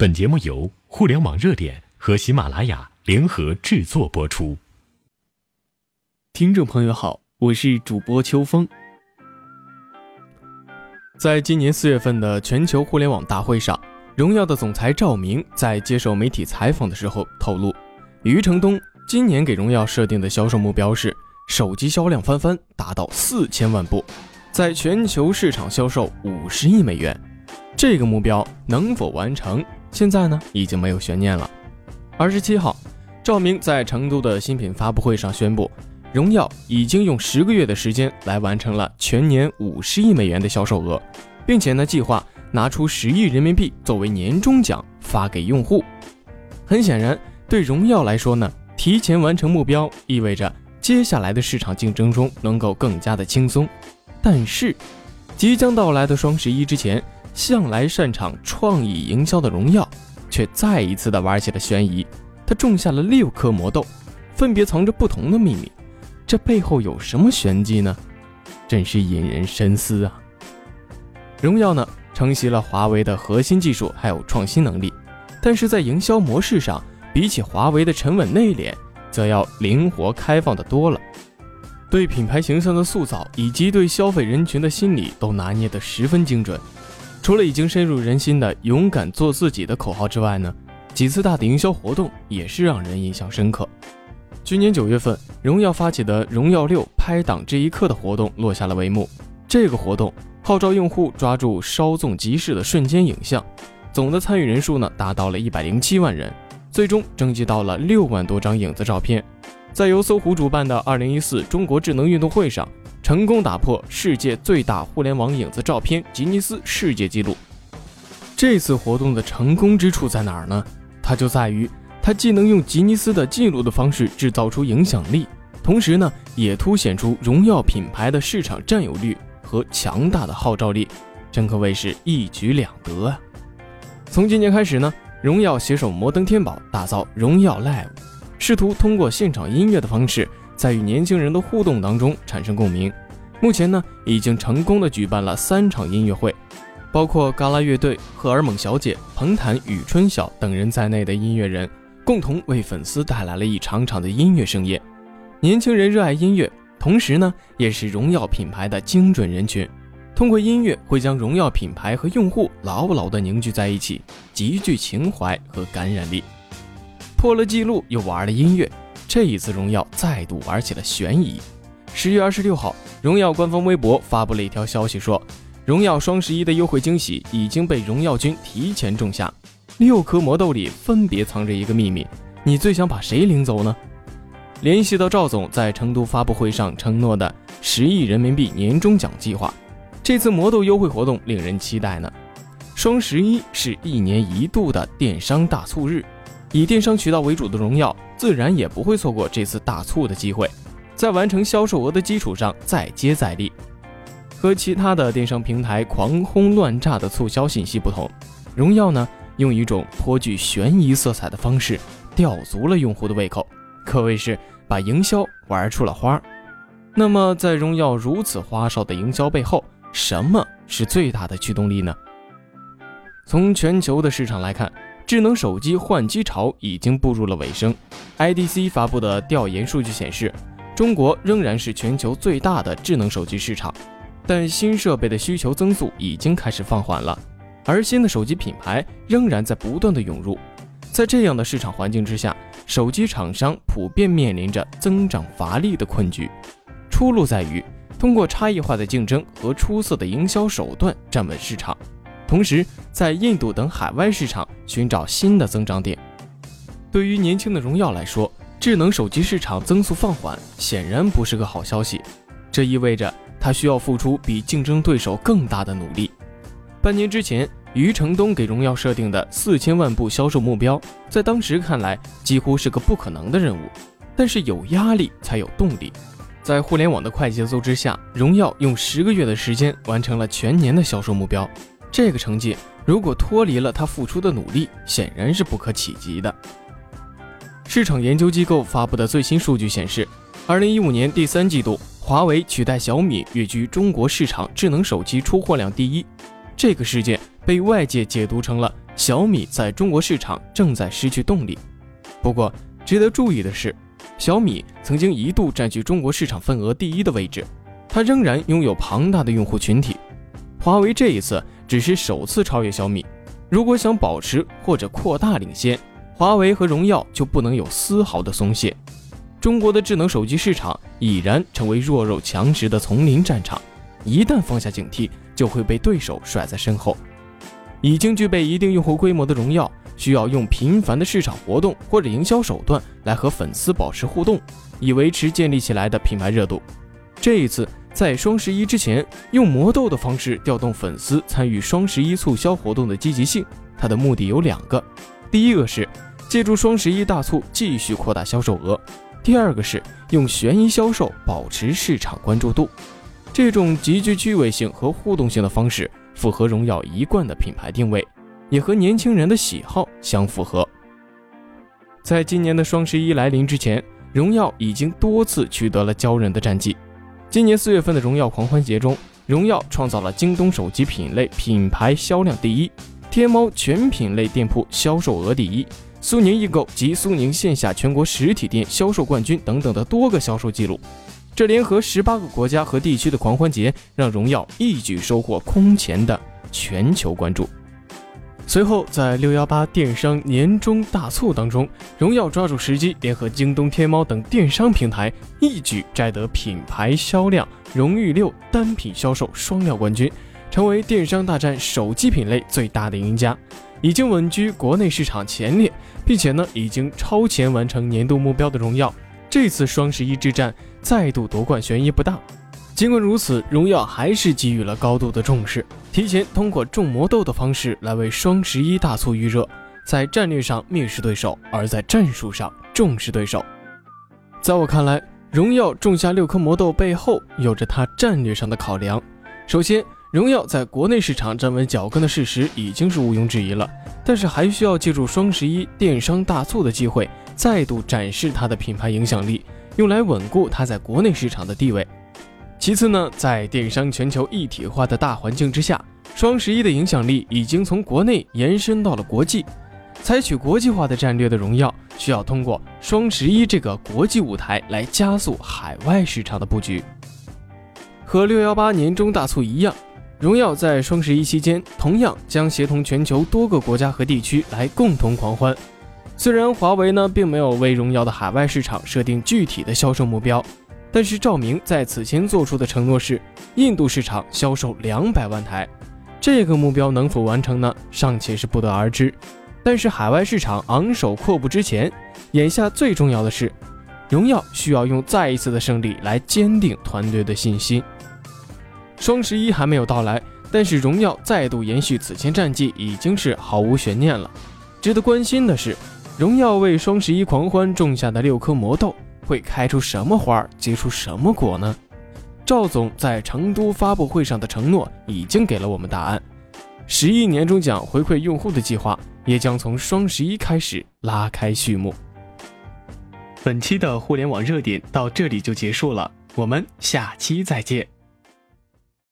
本节目由互联网热点和喜马拉雅联合制作播出。听众朋友好，我是主播秋风。在今年四月份的全球互联网大会上，荣耀的总裁赵明在接受媒体采访的时候透露，余承东今年给荣耀设定的销售目标是手机销量翻番，达到四千万部，在全球市场销售五十亿美元。这个目标能否完成？现在呢，已经没有悬念了。二十七号，赵明在成都的新品发布会上宣布，荣耀已经用十个月的时间来完成了全年五十亿美元的销售额，并且呢，计划拿出十亿人民币作为年终奖发给用户。很显然，对荣耀来说呢，提前完成目标意味着接下来的市场竞争中能够更加的轻松。但是，即将到来的双十一之前。向来擅长创意营销的荣耀，却再一次的玩起了悬疑。他种下了六颗魔豆，分别藏着不同的秘密。这背后有什么玄机呢？真是引人深思啊！荣耀呢，承袭了华为的核心技术还有创新能力，但是在营销模式上，比起华为的沉稳内敛，则要灵活开放的多了。对品牌形象的塑造以及对消费人群的心理都拿捏得十分精准。除了已经深入人心的“勇敢做自己”的口号之外呢，几次大的营销活动也是让人印象深刻。去年九月份，荣耀发起的“荣耀六拍档这一刻”的活动落下了帷幕。这个活动号召用户抓住稍纵即逝的瞬间影像，总的参与人数呢达到了一百零七万人，最终征集到了六万多张影子照片。在由搜狐主办的二零一四中国智能运动会上。成功打破世界最大互联网影子照片吉尼斯世界纪录。这次活动的成功之处在哪儿呢？它就在于它既能用吉尼斯的记录的方式制造出影响力，同时呢，也凸显出荣耀品牌的市场占有率和强大的号召力，真可谓是一举两得啊！从今年开始呢，荣耀携手摩登天宝打造荣耀 Live，试图通过现场音乐的方式。在与年轻人的互动当中产生共鸣。目前呢，已经成功的举办了三场音乐会，包括嘎啦乐队、荷尔蒙小姐、彭坦与春晓等人在内的音乐人，共同为粉丝带来了一场场的音乐盛宴。年轻人热爱音乐，同时呢，也是荣耀品牌的精准人群。通过音乐，会将荣耀品牌和用户牢牢的凝聚在一起，极具情怀和感染力。破了记录，又玩了音乐。这一次，荣耀再度玩起了悬疑。十月二十六号，荣耀官方微博发布了一条消息，说荣耀双十一的优惠惊喜已经被荣耀君提前种下。六颗魔豆里分别藏着一个秘密，你最想把谁领走呢？联系到赵总在成都发布会上承诺的十亿人民币年终奖计划，这次魔豆优惠活动令人期待呢。双十一是一年一度的电商大促日。以电商渠道为主的荣耀，自然也不会错过这次大促的机会，在完成销售额的基础上再接再厉。和其他的电商平台狂轰乱炸的促销信息不同，荣耀呢用一种颇具悬疑色彩的方式吊足了用户的胃口，可谓是把营销玩出了花。那么，在荣耀如此花哨的营销背后，什么是最大的驱动力呢？从全球的市场来看。智能手机换机潮已经步入了尾声。IDC 发布的调研数据显示，中国仍然是全球最大的智能手机市场，但新设备的需求增速已经开始放缓了，而新的手机品牌仍然在不断的涌入。在这样的市场环境之下，手机厂商普遍面临着增长乏力的困局。出路在于通过差异化的竞争和出色的营销手段站稳市场。同时，在印度等海外市场寻找新的增长点。对于年轻的荣耀来说，智能手机市场增速放缓，显然不是个好消息。这意味着它需要付出比竞争对手更大的努力。半年之前，余承东给荣耀设定的四千万部销售目标，在当时看来几乎是个不可能的任务。但是有压力才有动力。在互联网的快节奏之下，荣耀用十个月的时间完成了全年的销售目标。这个成绩如果脱离了他付出的努力，显然是不可企及的。市场研究机构发布的最新数据显示，二零一五年第三季度，华为取代小米跃居中国市场智能手机出货量第一。这个事件被外界解读成了小米在中国市场正在失去动力。不过，值得注意的是，小米曾经一度占据中国市场份额第一的位置，它仍然拥有庞大的用户群体。华为这一次只是首次超越小米，如果想保持或者扩大领先，华为和荣耀就不能有丝毫的松懈。中国的智能手机市场已然成为弱肉强食的丛林战场，一旦放下警惕，就会被对手甩在身后。已经具备一定用户规模的荣耀，需要用频繁的市场活动或者营销手段来和粉丝保持互动，以维持建立起来的品牌热度。这一次在双十一之前，用魔豆的方式调动粉丝参与双十一促销活动的积极性，它的目的有两个：第一个是借助双十一大促继续扩大销售额。第二个是用悬疑销售保持市场关注度，这种极具趣味性和互动性的方式符合荣耀一贯的品牌定位，也和年轻人的喜好相符合。在今年的双十一来临之前，荣耀已经多次取得了骄人的战绩。今年四月份的荣耀狂欢节中，荣耀创造了京东手机品类品牌销量第一，天猫全品类店铺销售额第一。苏宁易购及苏宁线下全国实体店销售冠军等等的多个销售记录，这联合十八个国家和地区的狂欢节，让荣耀一举收获空前的全球关注。随后，在六幺八电商年终大促当中，荣耀抓住时机，联合京东、天猫等电商平台，一举摘得品牌销量荣誉六单品销售双料冠军，成为电商大战手机品类最大的赢家。已经稳居国内市场前列，并且呢，已经超前完成年度目标的荣耀，这次双十一之战再度夺冠悬疑不大。尽管如此，荣耀还是给予了高度的重视，提前通过种魔豆的方式来为双十一大促预热，在战略上蔑视对手，而在战术上重视对手。在我看来，荣耀种下六颗魔豆背后有着它战略上的考量。首先，荣耀在国内市场站稳脚跟的事实已经是毋庸置疑了，但是还需要借助双十一电商大促的机会，再度展示它的品牌影响力，用来稳固它在国内市场的地位。其次呢，在电商全球一体化的大环境之下，双十一的影响力已经从国内延伸到了国际，采取国际化的战略的荣耀，需要通过双十一这个国际舞台来加速海外市场的布局。和六幺八年终大促一样。荣耀在双十一期间同样将协同全球多个国家和地区来共同狂欢。虽然华为呢并没有为荣耀的海外市场设定具体的销售目标，但是照明在此前做出的承诺是印度市场销售两百万台，这个目标能否完成呢？尚且是不得而知。但是海外市场昂首阔步之前，眼下最重要的是，荣耀需要用再一次的胜利来坚定团队的信心。双十一还没有到来，但是荣耀再度延续此前战绩已经是毫无悬念了。值得关心的是，荣耀为双十一狂欢种下的六颗魔豆会开出什么花，结出什么果呢？赵总在成都发布会上的承诺已经给了我们答案。十亿年终奖回馈用户的计划也将从双十一开始拉开序幕。本期的互联网热点到这里就结束了，我们下期再见。